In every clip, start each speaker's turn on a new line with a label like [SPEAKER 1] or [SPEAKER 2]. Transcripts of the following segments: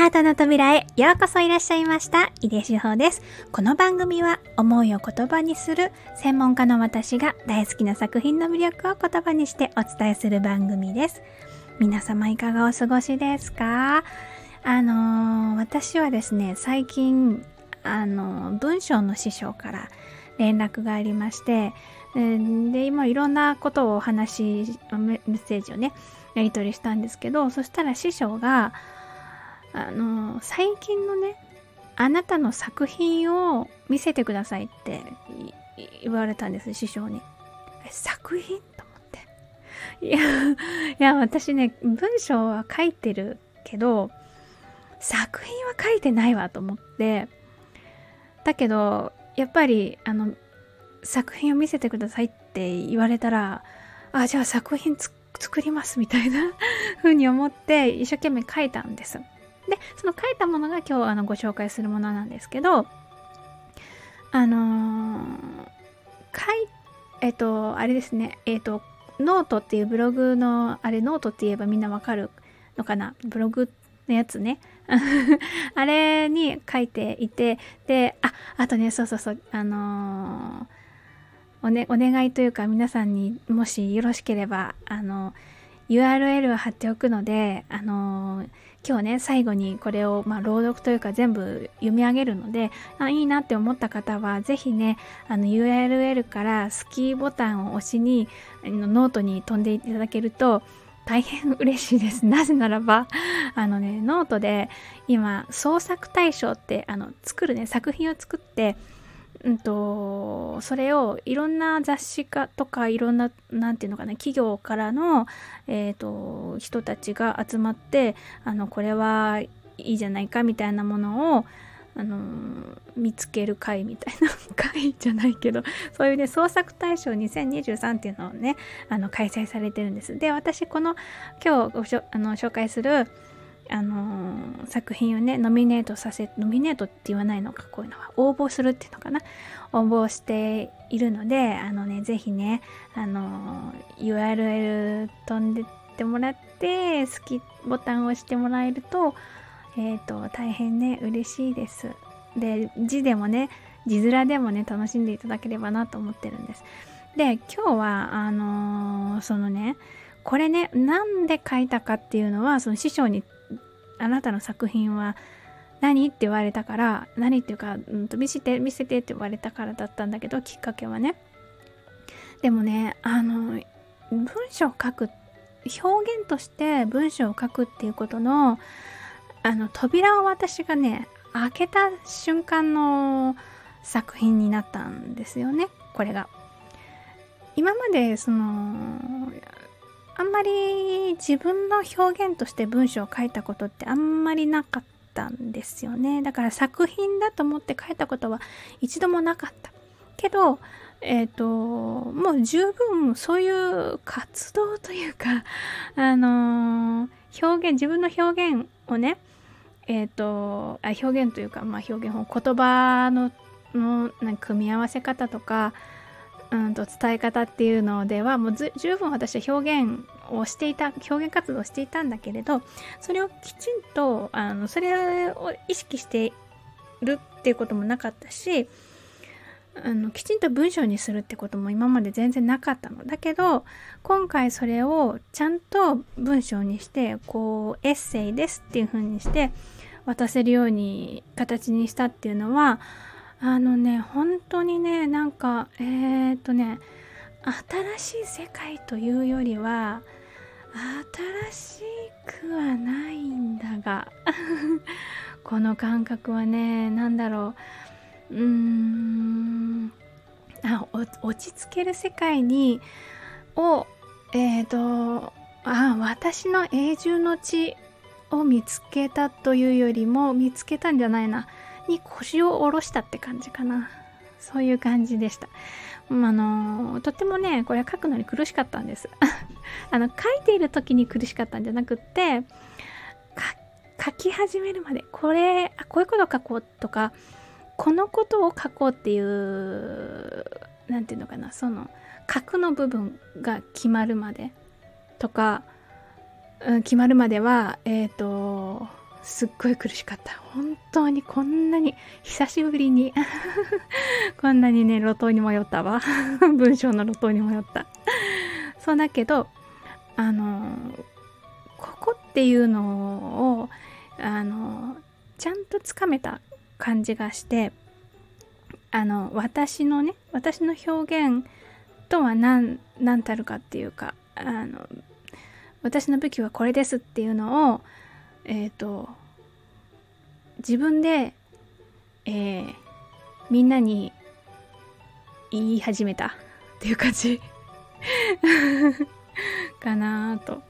[SPEAKER 1] ハートの扉へようこそいらっしゃいました。井出志保です。この番組は思いを言葉にする専門家の私が大好きな作品の魅力を言葉にしてお伝えする番組です。皆様いかがお過ごしですか？あのー、私はですね、最近、あのー、文章の師匠から連絡がありまして、で、今いろんなことをお話、メッセージをね、やり取りしたんですけど、そしたら師匠が、あの最近のねあなたの作品を見せてくださいって言われたんです師匠に。作品？と思って。いやいや私ね文章は書いてるけど作品は書いてないわと思って。だけどやっぱりあの作品を見せてくださいって言われたらあじゃあ作品作りますみたいな 風に思って一生懸命書いたんです。で、その書いたものが今日あのご紹介するものなんですけど、あのー、書い、えっ、と、あれですね、えっ、と、ノートっていうブログの、あれノートって言えばみんなわかるのかな？ブログのやつね。あれに書いていて、で、あ、あとね、そうそうそう、あの、おね、お願いというか皆さんにもしよろしければ、あの、URL を貼っておくので、あの今日ね最後にこれを、まあ、朗読というか全部読み上げるのであいいなって思った方は是非ねあの URL から好きボタンを押しにノートに飛んでいただけると大変嬉しいです。なぜならば、あのね、ノートで今、創作大賞って、あの、作るね、作品を作って、うんと、それをいろんな雑誌家とかいろんな、なんていうのかな、企業からの、えっ、ー、と、人たちが集まって、あの、これはいいじゃないかみたいなものを、あの見つける会みたいな会じゃないけど そういうね創作大賞2023っていうのをねあの開催されてるんです。で私この今日ごしょあの紹介するあのー、作品をねノミネートさせノミネートって言わないのかこういうのは。応募するっていうのかな。応募しているのであのね是非ねあのー、URL 飛んでってもらって好きボタンを押してもらえるとえ、ー、と大変ね嬉しいです。で字でもね字面でもね楽しんでいただければなと思ってるんです。で今日はあのそのねこれねなんで書いたかっていうのはその師匠にあなたの作品は何って言われたから何っていうか、うん、と見せて見せてって言われたからだったんだけどきっかけはね。でもねあの文章を書く表現として文章を書くっていうことのあの扉を私がね開けた瞬間の作品になったんですよね。これが。今までそのあんまり自分の表現として文章を書いたことってあんまりなかったんですよね。だから作品だと思って書いたことは一度もなかった。けど、えっ、ー、と、もう十分そういう活動というか、あのー、表現、自分の表現をね、えっ、ー、とあ、表現というか、まあ表現を言葉のの組み合わせ方とか、うんと伝え方っていうのではもう十分私は表現をしていた表現活動をしていたんだけれどそれをきちんとあのそれを意識してるっていうこともなかったしあのきちんと文章にするってことも今まで全然なかったの。だけど今回それをちゃんと文章にしてこうエッセイですっていう風にして渡せるように形にしたっていうのはあのね本当にねなんかえー、っとね新しい世界というよりは新しくはないんだが この感覚はね何だろう。うーんあ落ち着ける世界にをえ、ー、とあ私の永住の地を見つけたというよりも見つけたんじゃないな。に腰を下ろしたって感じかな。そういう感じでした。あのとってもね、これ書くのに苦しかったんです。あの、書いている時に苦しかったんじゃなくって、書き始めるまで、これ、あ、こういうこと書こうとか、このことを書こうっていう、何て言うのかな、その、書くの部分が決まるまでとか、うん、決まるまでは、えっ、ー、と、すっごい苦しかった。本当にこんなに、久しぶりに こんなにね、路頭に迷ったわ。文章の路頭に迷った。そうだけど、あの、ここっていうのを、あの、ちゃんとつかめた感じがして、あの、私のね、私の表現とは何、何たるかっていうか、あの、私の武器はこれですっていうのを、えっ、ー、と、自分で、えー、みんなに言い始めた っていう感じ かなと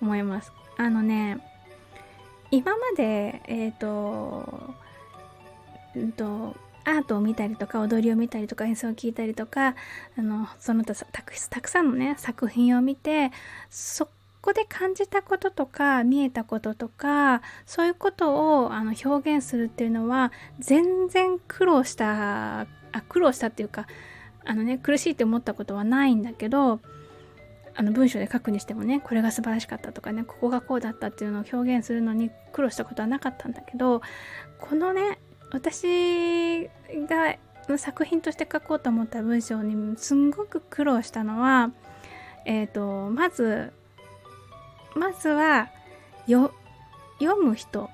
[SPEAKER 1] 思います。あのね、今まで、えっ、ー、と、うんと、アートを見たりとか踊りを見たりとか演奏を聞いたりとかあのその他たくさんのね作品を見てそこで感じたこととか見えたこととかそういうことをあの表現するっていうのは全然苦労したあ苦労したっていうかあのね苦しいって思ったことはないんだけどあの文章で書くにしてもねこれが素晴らしかったとかねここがこうだったっていうのを表現するのに苦労したことはなかったんだけどこのね私が作品として書こうと思った文章にすんごく苦労したのはえっ、ー、とまずまずは読む人。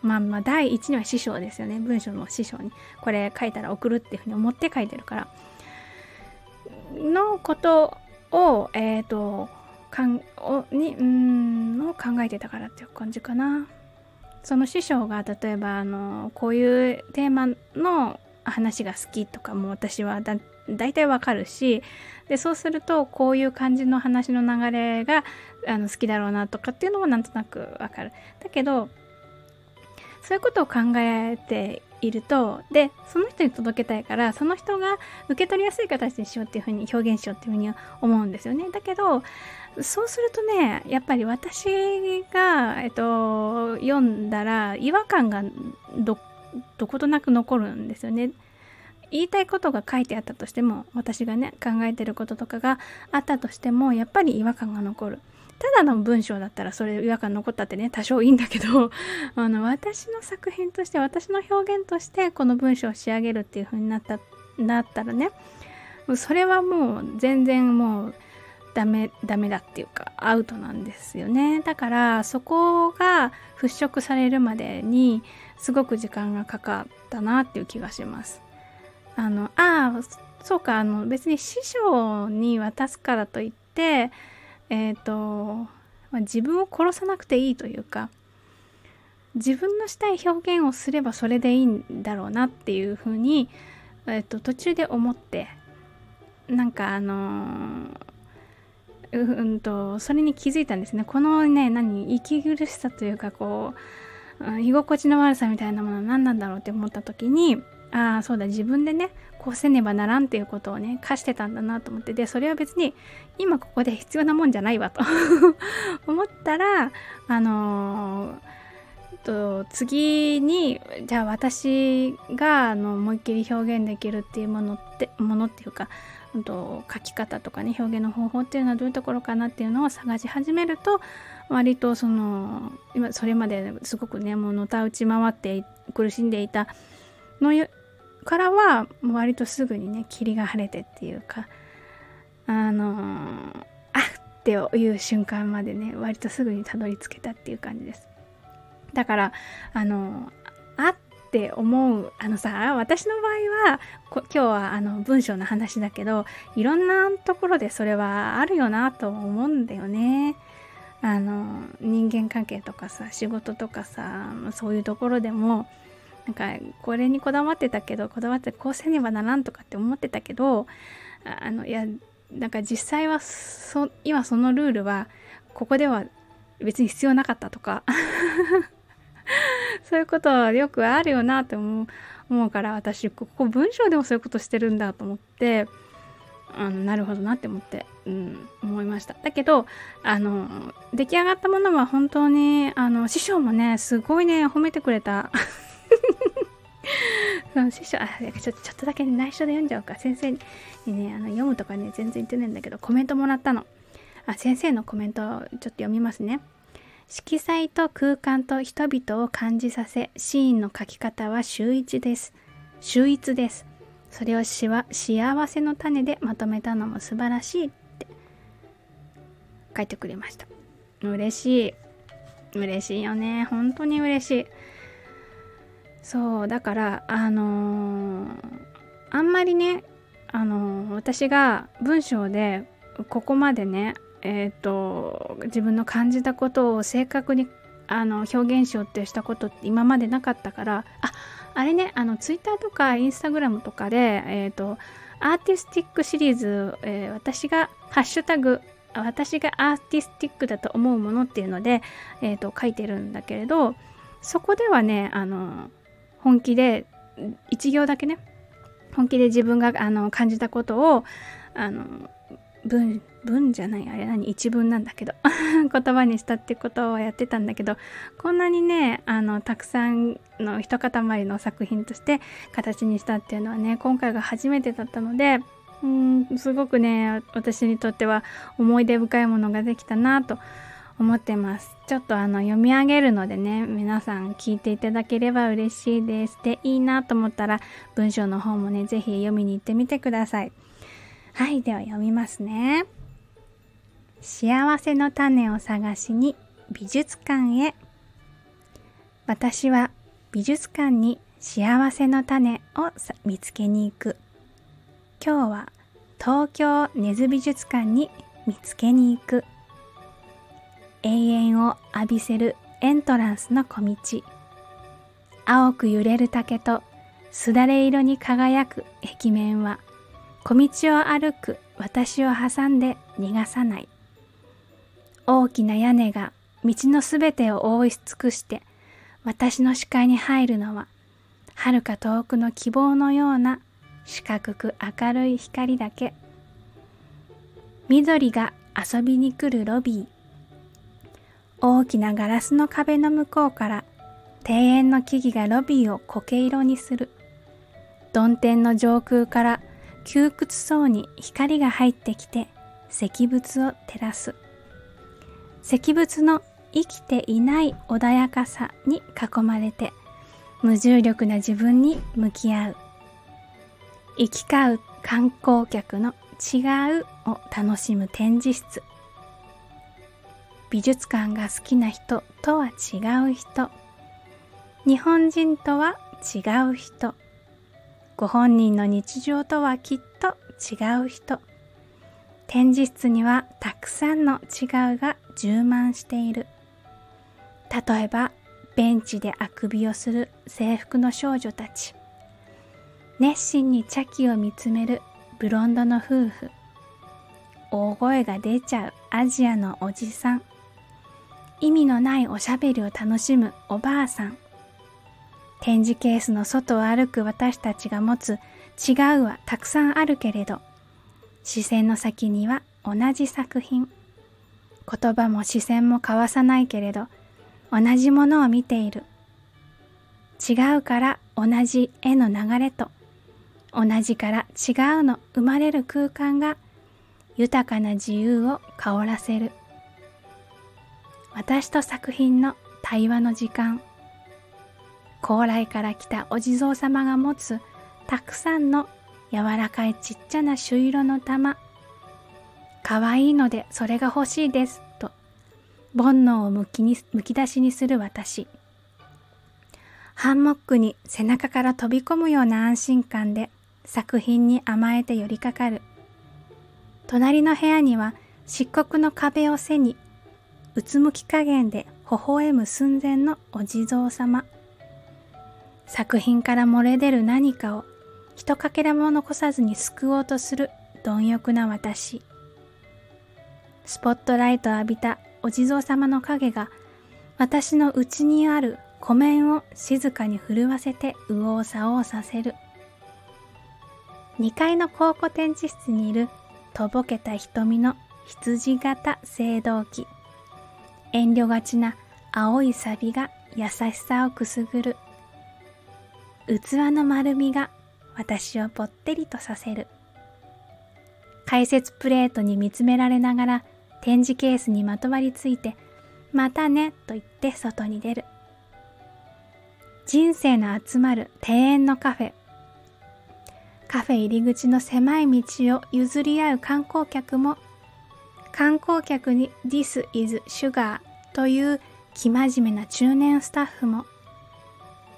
[SPEAKER 1] まあまあ第一には師匠ですよね。文章の師匠に。これ書いたら送るっていうふうに思って書いてるから。のことをえっ、ー、とかんおにうんを考えてたからっていう感じかな。その師匠が例えばあのこういうテーマの話が好きとかも私はだ大体わかるしでそうするとこういう感じの話の流れがあの好きだろうなとかっていうのもなんとなくわかる。だけどそういうことを考えているとでその人に届けたいからその人が受け取りやすい形にしようっていうふうに表現しようっていうふうに思うんですよね。だけどそうするとねやっぱり私が、えっと、読んだら違和感がどことなく残るんですよね。言いたいことが書いてあったとしても私がね考えてることとかがあったとしてもやっぱり違和感が残る。ただの文章だったらそれ違和感残ったってね多少いいんだけど あの私の作品として私の表現としてこの文章を仕上げるっていう風になったなったらねそれはもう全然もうダメダメだっていうかアウトなんですよねだからそこが払拭されるまでにすごく時間がかかったなっていう気がしますあのああそうかあの別に師匠に渡すからといってえっ、ー、と、まあ、自分を殺さなくていいというか自分のしたい表現をすればそれでいいんだろうなっていうふうに、えーと、途中で思ってなんかあのー、うんとそれに気づいたんですね。このね何息苦しさというかこううん居心地の悪さみたいなものは何なんだろうって思った時にああそうだ自分でねこうせねばならんっていうことをね課してたんだなと思ってでそれは別に今ここで必要なもんじゃないわと 思ったらあのー、と次にじゃあ私があの思いっきり表現できるっていうものってものっていうかと書き方とかね表現の方法っていうのはどういうところかなっていうのを探し始めると割とその今それまですごくねもうのたうち回って苦しんでいたのからは割とすぐにね霧が晴れてっていうかあのー、あっていう瞬間までね割とすぐにたどり着けたっていう感じです。だからあのあって思うあのさ私の場合は今日はあの文章の話だけどいろんなところでそれはあるよなと思うんだよね。あの人間関係とかさ仕事とかさそういうところでもなんかこれにこだわってたけどこだわってこうせねばならんとかって思ってたけどあのいやなんか実際はそ今そのルールはここでは別に必要なかったとか そういうことはよくあるよなって思うから私ここ文章でもそういうことしてるんだと思ってあのなるほどなって思って、うん、思いました。だけどあの出来上がったものは本当にあの師匠もねすごいね褒めてくれた。その師匠、あ、ちょっとちょっとだけ内緒で読んじゃおうか。先生にね、あの読むとかね、全然言ってないんだけど、コメントもらったの。あ、先生のコメントちょっと読みますね。色彩と空間と人々を感じさせ、シーンの描き方は秀逸です。秀逸です。それをしわ幸せの種でまとめたのも素晴らしいって書いてくれました。嬉しい。嬉しいよね。本当に嬉しい。そう、だから、あのー、あんまりね、あのー、私が文章でここまでね、えっ、ー、と、自分の感じたことを正確にあの表現しようってしたことって今までなかったからああれねあのツイッターとかインスタグラムとかでえっ、ー、とアーティスティックシリーズ、えー、私がハッシュタグ私がアーティスティックだと思うものっていうので、えーと、書いてるんだけれどそこではねあの本気で一行だけね本気で自分があの感じたことをあの文文じゃないあれ何一文なんだけど 言葉にしたってことをやってたんだけどこんなにねあのたくさんの一塊の作品として形にしたっていうのはね今回が初めてだったのでうんすごくね私にとっては思い出深いものができたなと思ってます。ちょっとあの読み上げるのでね皆さん聞いていただければ嬉しいです。でいいなと思ったら文章の方もね是非読みに行ってみてください。はいでは読みますね。幸せの種を探しに美術館へ。私は美術館に幸せの種を見つけに行く。今日は東京根津美術館に見つけに行く。永遠を浴びせるエントランスの小道。青く揺れる竹とすだれ色に輝く壁面は小道を歩く私を挟んで逃がさない。大きな屋根が道のすべてを覆い尽くして私の視界に入るのは遥か遠くの希望のような四角く明るい光だけ。緑が遊びに来るロビー。大きなガラスの壁の向こうから庭園の木々がロビーを苔色にする。曇天の上空から窮屈そうに光が入ってきて石仏を照らす。石仏の生きていない穏やかさに囲まれて無重力な自分に向き合う。行き交う観光客の違うを楽しむ展示室。美術館が好きな人とは違う人。日本人とは違う人。ご本人の日常とはきっと違う人。展示室にはたくさんの違うが充満している。例えばベンチであくびをする制服の少女たち。熱心に茶器を見つめるブロンドの夫婦。大声が出ちゃうアジアのおじさん。意味のないおしゃべりを楽しむおばあさん。展示ケースの外を歩く私たちが持つ違うはたくさんあるけれど視線の先には同じ作品。言葉も視線も交わさないけれど同じものを見ている。違うから同じ絵の流れと同じから違うの生まれる空間が豊かな自由を香らせる。私と作品の対話の時間。高麗から来たお地蔵様が持つたくさんの柔らかいちっちゃな朱色の玉。かわいいのでそれが欲しいです。と煩悩をむきにむき出しにする私。ハンモックに背中から飛び込むような安心感で作品に甘えて寄りかかる。隣の部屋には漆黒の壁を背にうつむき加減で微笑む寸前のお地蔵様。作品から漏れ出る何かをひとかけらも残さずに救おうとする貪欲な私。スポットライトを浴びたお地蔵様の影が私の内にある湖面を静かに震わせて右往左往させる。2階の考古展示室にいるとぼけた瞳の羊型青銅器。遠慮がちな青いサビが優しさをくすぐる器の丸みが私をぽってりとさせる解説プレートに見つめられながら展示ケースにまとわりついてまたねと言って外に出る。人生の集まる庭園のカフェ。カフェ入り口の狭い道を譲り合う観光客も、観光客に This is Sugar という生真面目な中年スタッフも、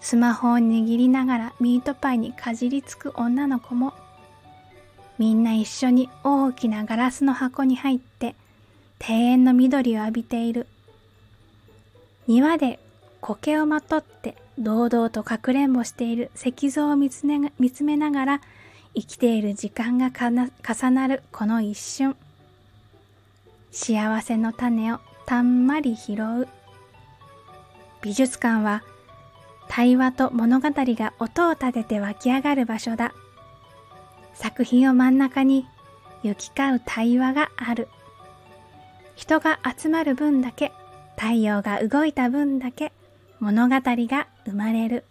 [SPEAKER 1] スマホを握りながらミートパイにかじりつく女の子も、みんな一緒に大きなガラスの箱に入って庭園の緑を浴びている。庭で苔をまとって堂々とかくれんぼしている石像を見つめながら生きている時間が重なるこの一瞬。幸せの種をたんまり拾う。美術館は対話と物語が音を立てて湧き上がる場所だ。作品を真ん中に行き交う対話がある。人が集まる分だけ太陽が動いた分だけ物語が生まれる。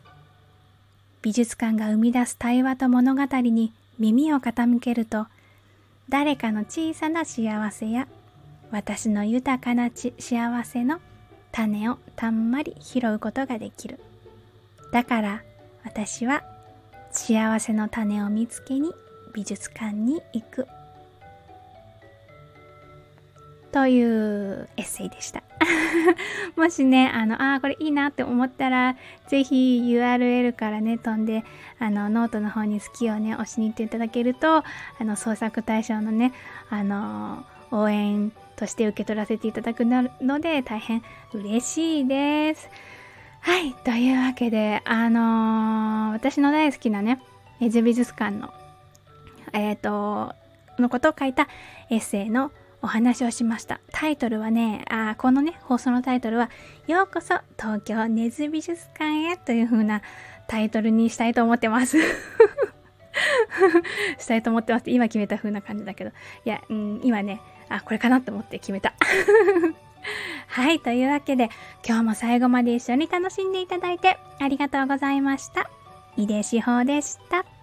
[SPEAKER 1] 美術館が生み出す対話と物語に耳を傾けると、誰かの小さな幸せや私の豊かな幸せの種をたんまり拾うことができる。だから私は幸せの種を見つけに美術館に行く。というエッセイでした。もしね、あの、ああ、これいいなって思ったら、ぜひ URL からね、飛んで、あの、ノートの方に好きをね、押しに行っていただけると、あの、創作大賞のね、あの、応援として受け取らせていただくので、大変嬉しいです。はい、というわけで、あのー、私の大好きなね、根津美術館の、えっ、ー、と、のことを書いたエッセイのお話をしました。タイトルはね、あこのね、放送のタイトルは、ようこそ東京根津美術館へという風なタイトルにしたいと思ってます。したいと思ってます。今決めた風な感じだけど。いや、うん、今ね、あ、これかなと思って決めた。はい、というわけで、今日も最後まで一緒に楽しんでいただいてありがとうございました。井出志保でした。